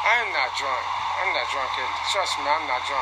I'm not drunk. I'm not drunk. Trust me, I'm not drunk.